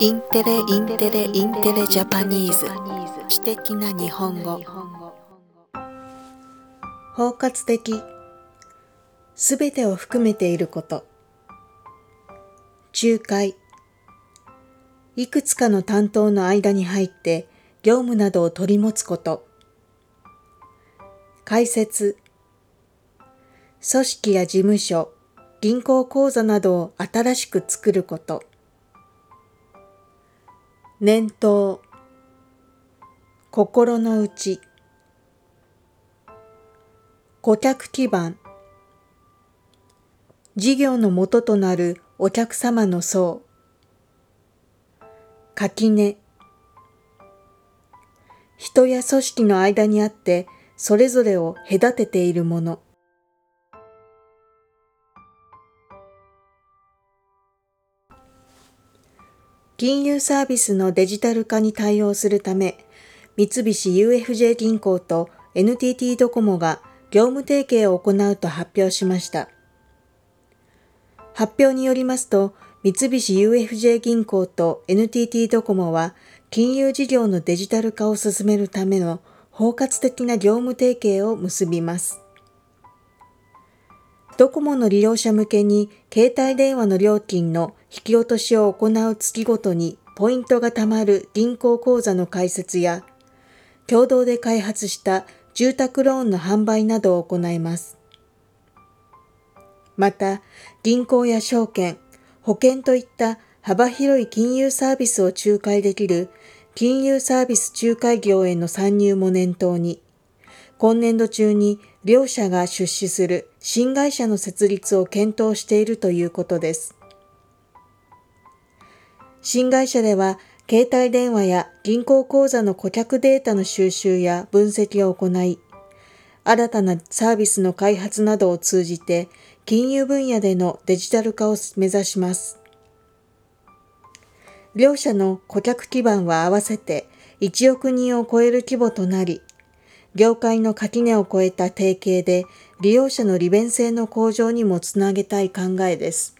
インテレインテレインテレ Japanese。知的な日本語。包括的。すべてを含めていること。仲介。いくつかの担当の間に入って業務などを取り持つこと。解説。組織や事務所銀行口座などを新しく作ること。念頭。心の内。顧客基盤。事業の元となるお客様の層。垣根。人や組織の間にあってそれぞれを隔てているもの。金融サービスのデジタル化に対応するため、三菱 UFJ 銀行と NTT ドコモが業務提携を行うと発表しました。発表によりますと、三菱 UFJ 銀行と NTT ドコモは金融事業のデジタル化を進めるための包括的な業務提携を結びます。ドコモの利用者向けに携帯電話の料金の引き落としを行う月ごとにポイントが貯まる銀行口座の開設や、共同で開発した住宅ローンの販売などを行います。また、銀行や証券、保険といった幅広い金融サービスを仲介できる金融サービス仲介業への参入も念頭に、今年度中に両社が出資する新会社の設立を検討しているということです。新会社では、携帯電話や銀行口座の顧客データの収集や分析を行い、新たなサービスの開発などを通じて、金融分野でのデジタル化を目指します。両社の顧客基盤は合わせて1億人を超える規模となり、業界の垣根を越えた提携で利用者の利便性の向上にもつなげたい考えです。